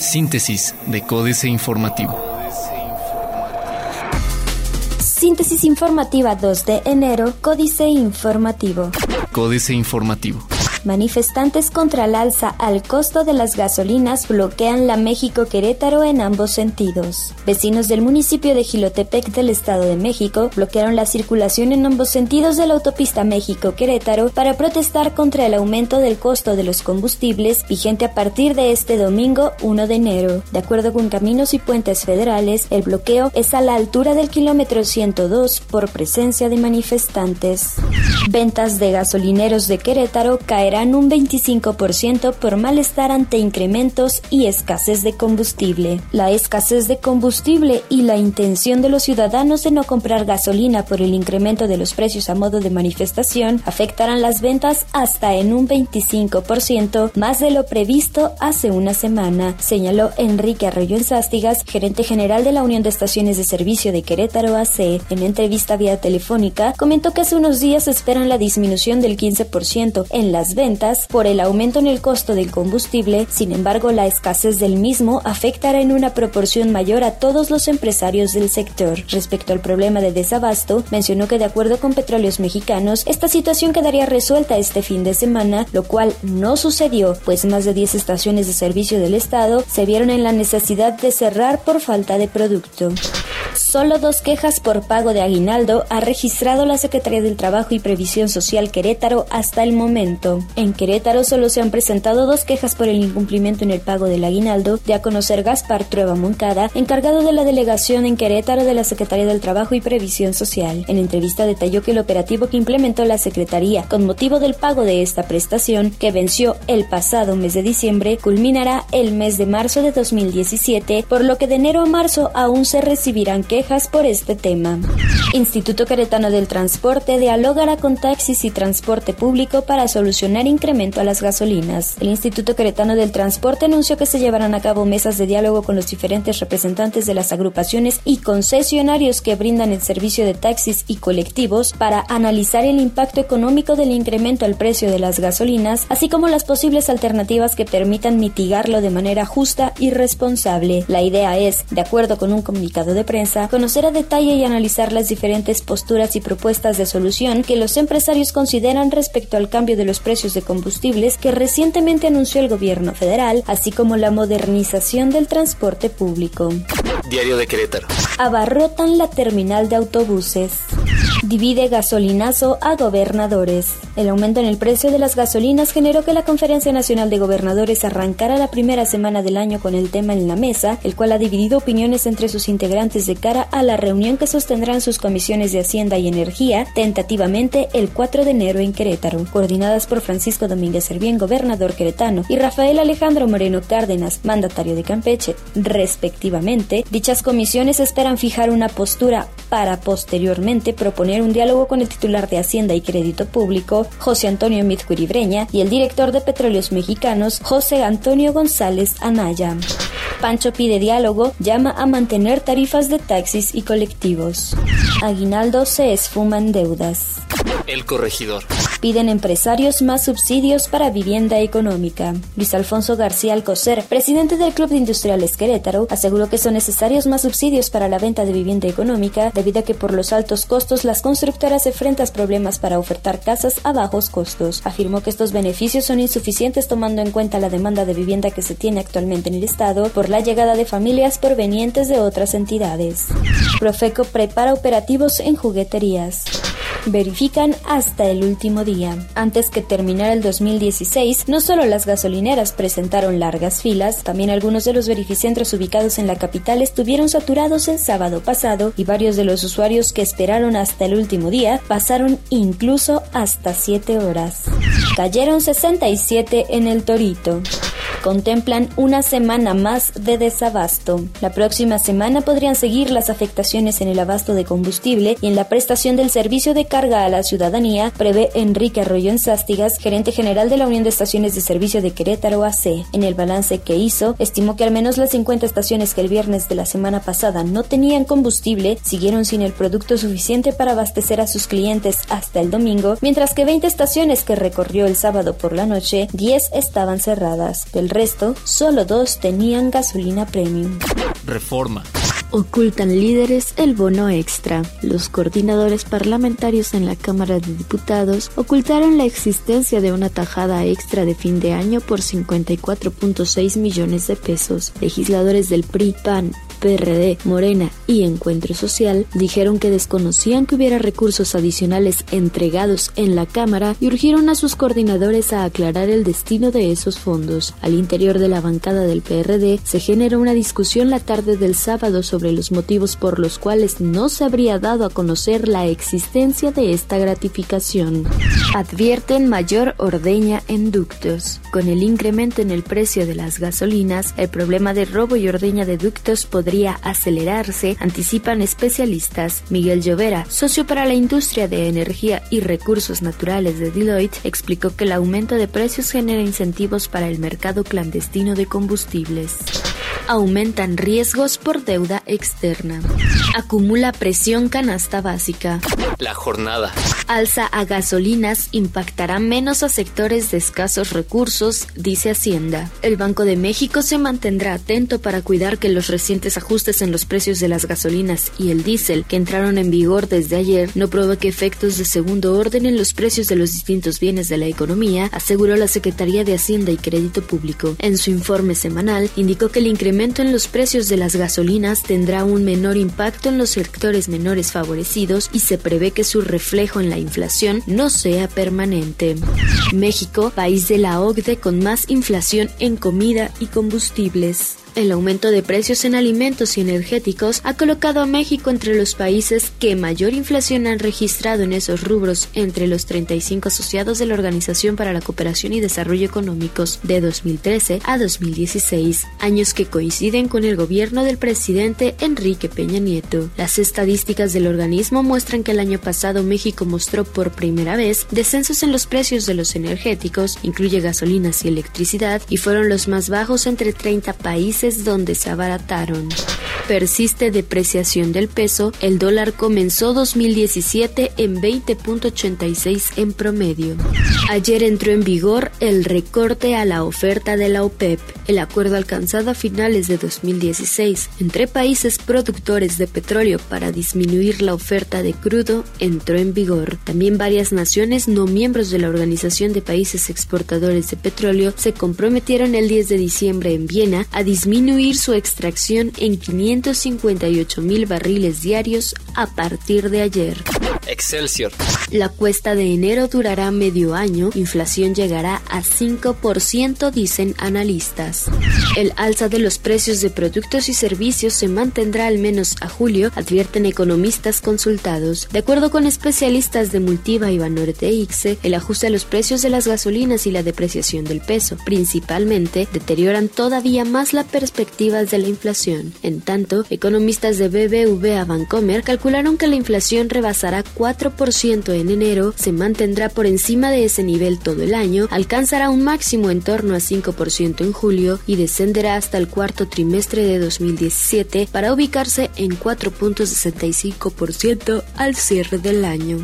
Síntesis de Códice Informativo. Síntesis informativa 2 de enero, Códice Informativo. Códice Informativo. Manifestantes contra el alza al costo de las gasolinas bloquean la México-Querétaro en ambos sentidos. Vecinos del municipio de Gilotepec del Estado de México bloquearon la circulación en ambos sentidos de la autopista México-Querétaro para protestar contra el aumento del costo de los combustibles vigente a partir de este domingo 1 de enero. De acuerdo con Caminos y Puentes Federales, el bloqueo es a la altura del kilómetro 102 por presencia de manifestantes. Ventas de gasolineros de Querétaro caen caerán un 25% por malestar ante incrementos y escasez de combustible. La escasez de combustible y la intención de los ciudadanos de no comprar gasolina por el incremento de los precios a modo de manifestación afectarán las ventas hasta en un 25% más de lo previsto hace una semana, señaló Enrique Arroyo Enzástigas, gerente general de la Unión de Estaciones de Servicio de Querétaro AC. En entrevista vía telefónica, comentó que hace unos días esperan la disminución del 15% en las ventas por el aumento en el costo del combustible, sin embargo la escasez del mismo afectará en una proporción mayor a todos los empresarios del sector. Respecto al problema de desabasto, mencionó que de acuerdo con Petróleos Mexicanos, esta situación quedaría resuelta este fin de semana, lo cual no sucedió, pues más de 10 estaciones de servicio del Estado se vieron en la necesidad de cerrar por falta de producto. Solo dos quejas por pago de aguinaldo ha registrado la Secretaría del Trabajo y Previsión Social Querétaro hasta el momento. En Querétaro solo se han presentado dos quejas por el incumplimiento en el pago del aguinaldo, de a conocer Gaspar Trueba Moncada, encargado de la delegación en Querétaro de la Secretaría del Trabajo y Previsión Social. En entrevista detalló que el operativo que implementó la Secretaría con motivo del pago de esta prestación, que venció el pasado mes de diciembre, culminará el mes de marzo de 2017, por lo que de enero a marzo aún se recibirán quejas por este tema. Instituto Queretano del Transporte dialogará con taxis y transporte público para solucionar incremento a las gasolinas. El Instituto Queretano del Transporte anunció que se llevarán a cabo mesas de diálogo con los diferentes representantes de las agrupaciones y concesionarios que brindan el servicio de taxis y colectivos para analizar el impacto económico del incremento al precio de las gasolinas, así como las posibles alternativas que permitan mitigarlo de manera justa y responsable. La idea es, de acuerdo con un comunicado de prensa, conocer a detalle y analizar las diferentes posturas y propuestas de solución que los empresarios consideran respecto al cambio de los precios de combustibles que recientemente anunció el gobierno federal, así como la modernización del transporte público. Diario de Querétaro. Abarrotan la terminal de autobuses. Divide gasolinazo a gobernadores. El aumento en el precio de las gasolinas generó que la Conferencia Nacional de Gobernadores arrancara la primera semana del año con el tema en la mesa, el cual ha dividido opiniones entre sus integrantes de cara a la reunión que sostendrán sus comisiones de Hacienda y Energía, tentativamente el 4 de enero en Querétaro, coordinadas por Francisco Domínguez Servién, gobernador queretano, y Rafael Alejandro Moreno Cárdenas, mandatario de Campeche, respectivamente. Dichas comisiones esperan fijar una postura para posteriormente proponer un diálogo con el titular de Hacienda y Crédito Público, José Antonio Mizcuribreña, y el director de Petróleos Mexicanos, José Antonio González Anaya. Pancho pide diálogo, llama a mantener tarifas de taxis y colectivos. Aguinaldo se esfuma en deudas. El corregidor. Piden empresarios más subsidios para vivienda económica. Luis Alfonso García Alcocer, presidente del Club de Industriales Querétaro, aseguró que son necesarios más subsidios para la venta de vivienda económica debido a que por los altos costos las constructoras enfrentan problemas para ofertar casas a bajos costos. Afirmó que estos beneficios son insuficientes tomando en cuenta la demanda de vivienda que se tiene actualmente en el Estado por la llegada de familias provenientes de otras entidades. Profeco prepara operativos en jugueterías verifican hasta el último día. Antes que terminara el 2016, no solo las gasolineras presentaron largas filas, también algunos de los verificentros ubicados en la capital estuvieron saturados el sábado pasado y varios de los usuarios que esperaron hasta el último día pasaron incluso hasta 7 horas. Cayeron 67 en el Torito contemplan una semana más de desabasto. La próxima semana podrían seguir las afectaciones en el abasto de combustible y en la prestación del servicio de carga a la ciudadanía, prevé Enrique Arroyo Enzástigas, gerente general de la Unión de Estaciones de Servicio de Querétaro AC. En el balance que hizo, estimó que al menos las 50 estaciones que el viernes de la semana pasada no tenían combustible siguieron sin el producto suficiente para abastecer a sus clientes hasta el domingo, mientras que 20 estaciones que recorrió el sábado por la noche, 10 estaban cerradas. Del resto, solo dos tenían gasolina premium. Reforma. Ocultan líderes el bono extra. Los coordinadores parlamentarios en la Cámara de Diputados ocultaron la existencia de una tajada extra de fin de año por 54.6 millones de pesos. Legisladores del PRI, PAN PRD, Morena y Encuentro Social dijeron que desconocían que hubiera recursos adicionales entregados en la Cámara y urgieron a sus coordinadores a aclarar el destino de esos fondos. Al interior de la bancada del PRD se generó una discusión la tarde del sábado sobre los motivos por los cuales no se habría dado a conocer la existencia de esta gratificación. Advierten mayor ordeña en ductos. Con el incremento en el precio de las gasolinas, el problema de robo y ordeña de ductos podría podría acelerarse, anticipan especialistas. Miguel Llovera, socio para la industria de energía y recursos naturales de Deloitte, explicó que el aumento de precios genera incentivos para el mercado clandestino de combustibles aumentan riesgos por deuda externa. Acumula presión canasta básica. La jornada. Alza a gasolinas impactará menos a sectores de escasos recursos, dice Hacienda. El Banco de México se mantendrá atento para cuidar que los recientes ajustes en los precios de las gasolinas y el diésel que entraron en vigor desde ayer no provoque efectos de segundo orden en los precios de los distintos bienes de la economía, aseguró la Secretaría de Hacienda y Crédito Público. En su informe semanal indicó que el incremento en los precios de las gasolinas tendrá un menor impacto en los sectores menores favorecidos y se prevé que su reflejo en la inflación no sea permanente. México, país de la OCDE con más inflación en comida y combustibles. El aumento de precios en alimentos y energéticos ha colocado a México entre los países que mayor inflación han registrado en esos rubros entre los 35 asociados de la Organización para la Cooperación y Desarrollo Económicos de 2013 a 2016, años que coinciden con el gobierno del presidente Enrique Peña Nieto. Las estadísticas del organismo muestran que el año pasado México mostró por primera vez descensos en los precios de los energéticos, incluye gasolinas y electricidad, y fueron los más bajos entre 30 países donde se abarataron. Persiste depreciación del peso, el dólar comenzó 2017 en 20.86 en promedio. Ayer entró en vigor el recorte a la oferta de la OPEP, el acuerdo alcanzado a finales de 2016 entre países productores de petróleo para disminuir la oferta de crudo entró en vigor. También varias naciones no miembros de la Organización de Países Exportadores de Petróleo se comprometieron el 10 de diciembre en Viena a disminuir su extracción en 558 mil barriles diarios a partir de ayer. Excelsior. La cuesta de enero durará medio año, inflación llegará a 5%, dicen analistas. El alza de los precios de productos y servicios se mantendrá al menos a julio, advierten economistas consultados. De acuerdo con especialistas de Multiva y Banorte Ixe, el ajuste a los precios de las gasolinas y la depreciación del peso, principalmente, deterioran todavía más la perspectiva de la inflación. En tanto, economistas de BBVA Bancomer calcularon que la inflación rebasará 4% en enero, se mantendrá por encima de ese nivel todo el año, alcanzará un máximo en torno a 5% en julio y descenderá hasta el cuarto trimestre de 2017 para ubicarse en 4.65% al cierre del año.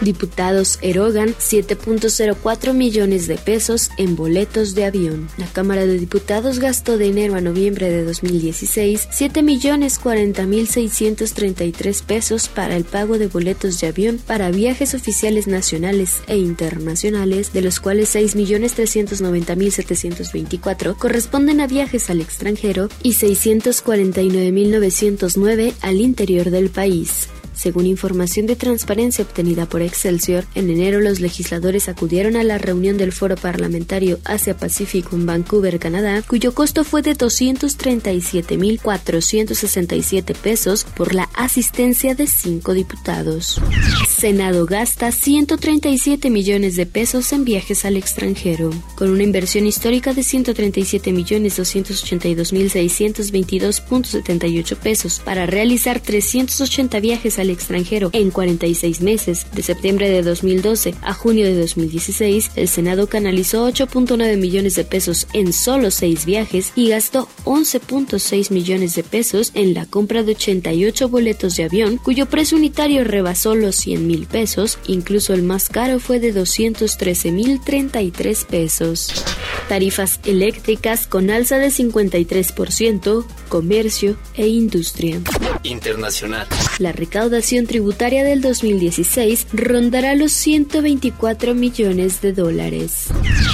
Diputados erogan 7.04 millones de pesos en boletos de avión. La Cámara de Diputados gastó de enero a noviembre de 2016 7 millones 40 mil 633 pesos para el pago de boletos de avión para viajes oficiales nacionales e internacionales, de los cuales 6 millones 390 mil 724 corresponden a viajes al extranjero y 649 mil 909 al interior del país. Según información de transparencia obtenida por Excelsior, en enero los legisladores acudieron a la reunión del Foro Parlamentario Asia-Pacífico en Vancouver, Canadá, cuyo costo fue de 237.467 pesos por la asistencia de cinco diputados. Senado gasta 137 millones de pesos en viajes al extranjero, con una inversión histórica de 137 millones 282 mil 622.78 pesos para realizar 380 viajes al al extranjero en 46 meses, de septiembre de 2012 a junio de 2016, el Senado canalizó 8.9 millones de pesos en solo seis viajes y gastó 11.6 millones de pesos en la compra de 88 boletos de avión, cuyo precio unitario rebasó los 100 mil pesos, incluso el más caro fue de 213 mil 33 pesos. Tarifas eléctricas con alza de 53%, comercio e industria. Internacional. La recaudación tributaria del 2016 rondará los 124 millones de dólares.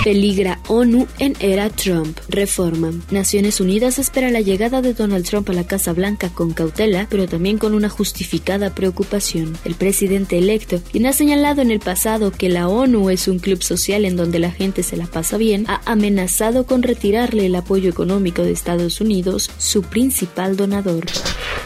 Peligra ONU en era Trump. Reforma. Naciones Unidas espera la llegada de Donald Trump a la Casa Blanca con cautela, pero también con una justificada preocupación. El presidente electo, quien ha señalado en el pasado que la ONU es un club social en donde la gente se la pasa bien, ha amenazado con retirarle el apoyo económico de Estados Unidos, su principal donador.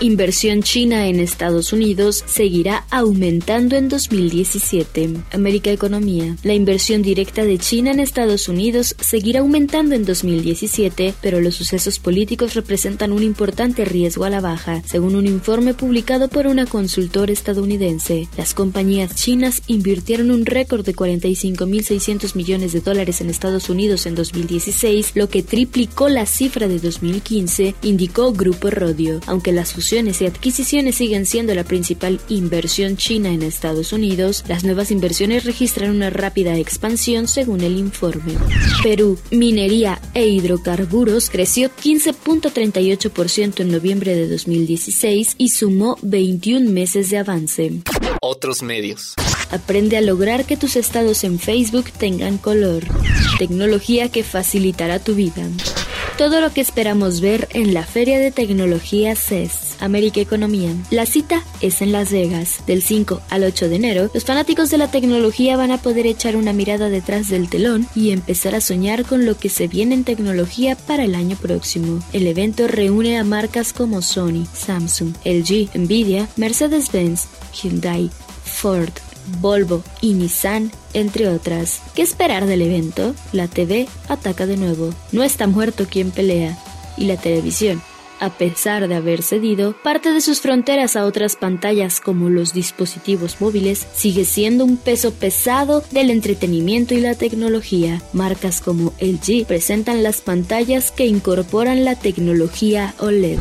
Inversión china en Estados Unidos seguirá aumentando en 2017. América Economía. La inversión directa de China en Estados Unidos seguirá aumentando en 2017, pero los sucesos políticos representan un importante riesgo a la baja, según un informe publicado por una consultora estadounidense. Las compañías chinas invirtieron un récord de 45.600 millones de dólares en Estados Unidos en 2016, lo que triplicó la cifra de 2015, indicó Grupo Rodio. Aunque las fusiones y adquisiciones siguen siendo la principal inversión china en Estados Unidos, las nuevas inversiones registran una rápida expansión según el informe. Perú, minería e hidrocarburos creció 15.38% en noviembre de 2016 y sumó 21 meses de avance. Otros medios. Aprende a lograr que tus estados en Facebook tengan color. Tecnología que facilitará tu vida. Todo lo que esperamos ver en la Feria de Tecnología CES, América Economía. La cita es en Las Vegas. Del 5 al 8 de enero, los fanáticos de la tecnología van a poder echar una mirada detrás del telón y empezar a soñar con lo que se viene en tecnología para el año próximo. El evento reúne a marcas como Sony, Samsung, LG, Nvidia, Mercedes-Benz, Hyundai, Ford, Volvo y Nissan, entre otras. ¿Qué esperar del evento? La TV ataca de nuevo. No está muerto quien pelea. Y la televisión, a pesar de haber cedido parte de sus fronteras a otras pantallas como los dispositivos móviles, sigue siendo un peso pesado del entretenimiento y la tecnología. Marcas como LG presentan las pantallas que incorporan la tecnología OLED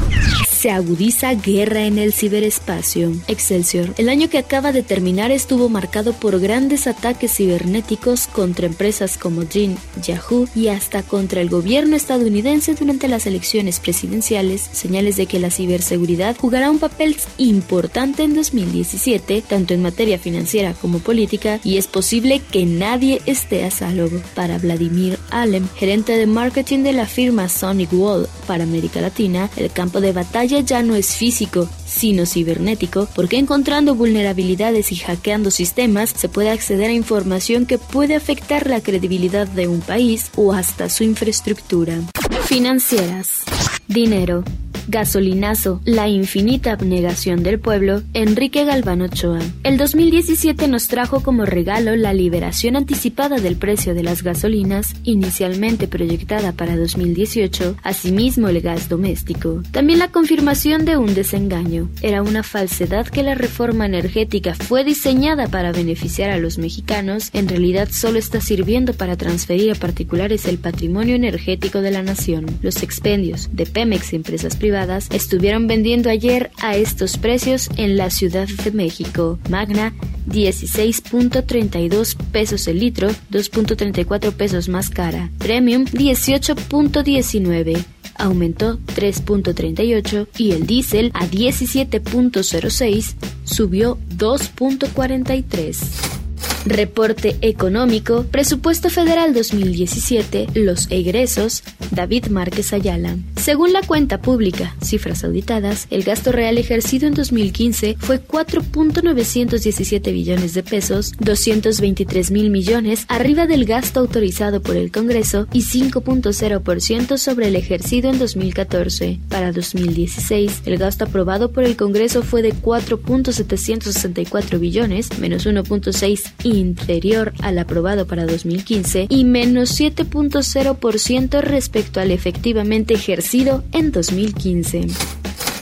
se agudiza guerra en el ciberespacio. Excelsior. El año que acaba de terminar estuvo marcado por grandes ataques cibernéticos contra empresas como Jin, Yahoo y hasta contra el gobierno estadounidense durante las elecciones presidenciales, señales de que la ciberseguridad jugará un papel importante en 2017, tanto en materia financiera como política, y es posible que nadie esté a salvo. Para Vladimir Alem, gerente de marketing de la firma Sonic Wall para América Latina, el campo de batalla ya no es físico, sino cibernético, porque encontrando vulnerabilidades y hackeando sistemas se puede acceder a información que puede afectar la credibilidad de un país o hasta su infraestructura. Financieras. Dinero. Gasolinazo, la infinita abnegación del pueblo, Enrique Galván Ochoa. El 2017 nos trajo como regalo la liberación anticipada del precio de las gasolinas, inicialmente proyectada para 2018, asimismo el gas doméstico. También la confirmación de un desengaño. Era una falsedad que la reforma energética fue diseñada para beneficiar a los mexicanos, en realidad solo está sirviendo para transferir a particulares el patrimonio energético de la nación. Los expendios de Pemex y empresas privadas estuvieron vendiendo ayer a estos precios en la Ciudad de México. Magna 16.32 pesos el litro, 2.34 pesos más cara. Premium 18.19 aumentó 3.38 y el diésel a 17.06 subió 2.43. Reporte económico, presupuesto federal 2017, los egresos, David Márquez Ayala. Según la cuenta pública, cifras auditadas, el gasto real ejercido en 2015 fue 4.917 billones de pesos, 223 mil millones arriba del gasto autorizado por el Congreso y 5.0% sobre el ejercido en 2014. Para 2016, el gasto aprobado por el Congreso fue de 4.764 billones, menos 1.6 inferior al aprobado para 2015 y menos 7.0% respecto al efectivamente ejercido en 2015.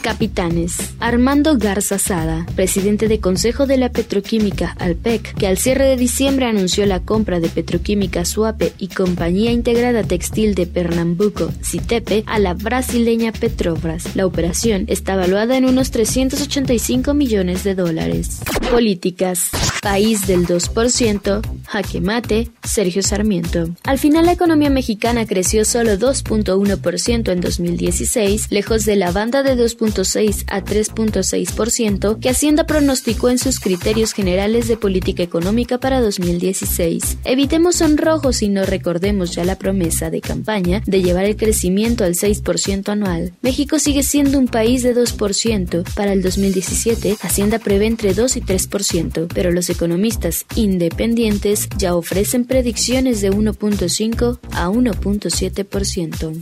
Capitanes. Armando Garza Sada, presidente de Consejo de la Petroquímica Alpec, que al cierre de diciembre anunció la compra de Petroquímica Suape y Compañía Integrada Textil de Pernambuco, Citepe, a la brasileña Petrobras. La operación está valuada en unos 385 millones de dólares. Políticas. País del 2%, jaque mate, Sergio Sarmiento. Al final la economía mexicana creció solo 2.1% en 2016, lejos de la banda de 2.6 a 3.6% que Hacienda pronosticó en sus criterios generales de política económica para 2016. Evitemos sonrojos y no recordemos ya la promesa de campaña de llevar el crecimiento al 6% anual. México sigue siendo un país de 2%. Para el 2017, Hacienda prevé entre 2 y 3%, pero los economistas independientes ya ofrecen predicciones de 1.5 a 1.7%.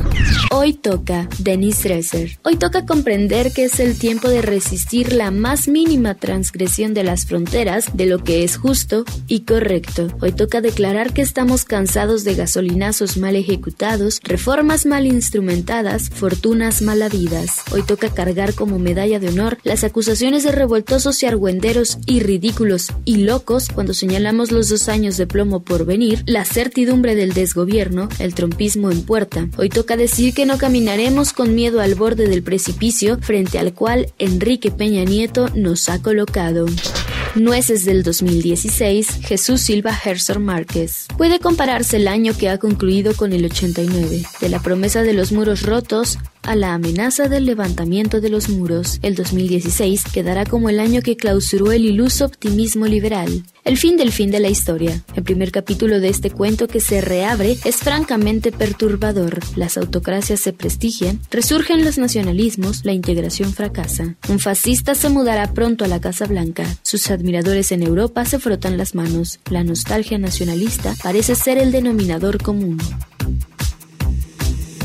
Hoy toca Denis Dresser. Hoy toca comprender que es el tiempo de resistir la más mínima transgresión de las fronteras de lo que es justo y correcto. Hoy toca declarar que estamos cansados de gasolinazos mal ejecutados, reformas mal instrumentadas, fortunas mal habidas. Hoy toca cargar como medalla de honor las acusaciones de revoltosos y argüenderos y ridículos y locos cuando señalamos los dos años de plomo por venir, la certidumbre del desgobierno, el trompismo en puerta. Hoy toca decir que no caminaremos con miedo al borde del precipicio frente al cual Enrique Peña Nieto nos ha colocado. Nueces del 2016, Jesús Silva Herzog Márquez. Puede compararse el año que ha concluido con el 89, de la promesa de los muros rotos a la amenaza del levantamiento de los muros. El 2016 quedará como el año que clausuró el iluso optimismo liberal. El fin del fin de la historia. El primer capítulo de este cuento que se reabre es francamente perturbador. Las autocracias se prestigian, resurgen los nacionalismos, la integración fracasa. Un fascista se mudará pronto a la Casa Blanca. Sus admiradores en Europa se frotan las manos. La nostalgia nacionalista parece ser el denominador común.